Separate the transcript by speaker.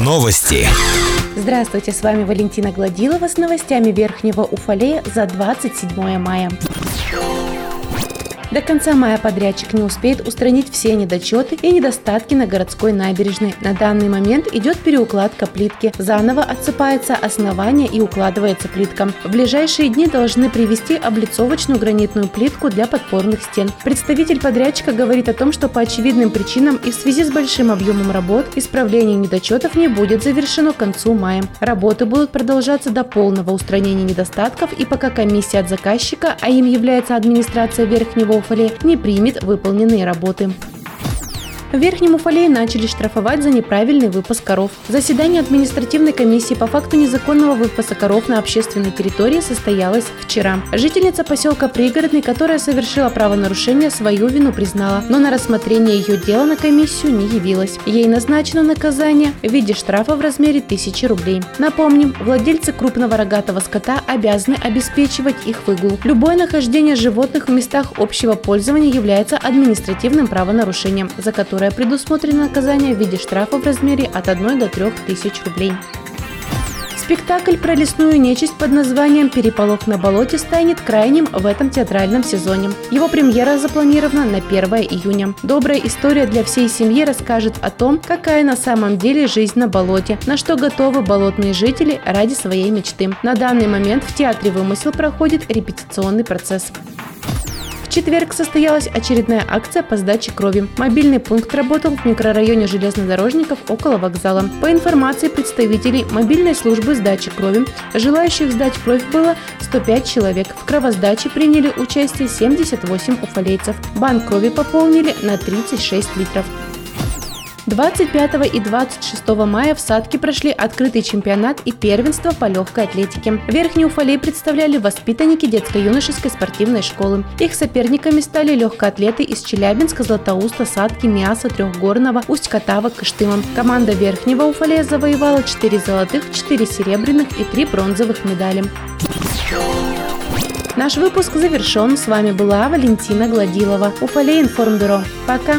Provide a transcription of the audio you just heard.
Speaker 1: Новости.
Speaker 2: Здравствуйте, с вами Валентина Гладилова с новостями Верхнего Уфалея за 27 мая. До конца мая подрядчик не успеет устранить все недочеты и недостатки на городской набережной. На данный момент идет переукладка плитки. Заново отсыпается основание и укладывается плитка. В ближайшие дни должны привезти облицовочную гранитную плитку для подпорных стен. Представитель подрядчика говорит о том, что по очевидным причинам и в связи с большим объемом работ исправление недочетов не будет завершено к концу мая. Работы будут продолжаться до полного устранения недостатков и пока комиссия от заказчика, а им является администрация Верхнего Уфале не примет выполненные работы. В Верхнем Уфалее начали штрафовать за неправильный выпуск коров. Заседание административной комиссии по факту незаконного выпаса коров на общественной территории состоялось вчера. Жительница поселка Пригородный, которая совершила правонарушение, свою вину признала, но на рассмотрение ее дела на комиссию не явилась. Ей назначено наказание в виде штрафа в размере 1000 рублей. Напомним, владельцы крупного рогатого скота обязаны обеспечивать их выгул. Любое нахождение животных в местах общего пользования является административным правонарушением, за которое которое предусмотрено наказание в виде штрафа в размере от 1 до 3 тысяч рублей. Спектакль про лесную нечисть под названием «Переполох на болоте» станет крайним в этом театральном сезоне. Его премьера запланирована на 1 июня. Добрая история для всей семьи расскажет о том, какая на самом деле жизнь на болоте, на что готовы болотные жители ради своей мечты. На данный момент в театре «Вымысел» проходит репетиционный процесс. Четверг состоялась очередная акция по сдаче крови. Мобильный пункт работал в микрорайоне железнодорожников около вокзала. По информации представителей мобильной службы сдачи крови, желающих сдать кровь было 105 человек. В кровосдаче приняли участие 78 уфалейцев. Банк крови пополнили на 36 литров. 25 и 26 мая в Садке прошли открытый чемпионат и первенство по легкой атлетике. Верхний Уфалей представляли воспитанники детско-юношеской спортивной школы. Их соперниками стали легкоатлеты из Челябинска, Златоуста, Садки, Миаса, Трехгорного, Усть-Катава, Кыштыма. Команда Верхнего Уфалея завоевала 4 золотых, 4 серебряных и 3 бронзовых медали. Наш выпуск завершен. С вами была Валентина Гладилова. Уфалей информбюро. Пока.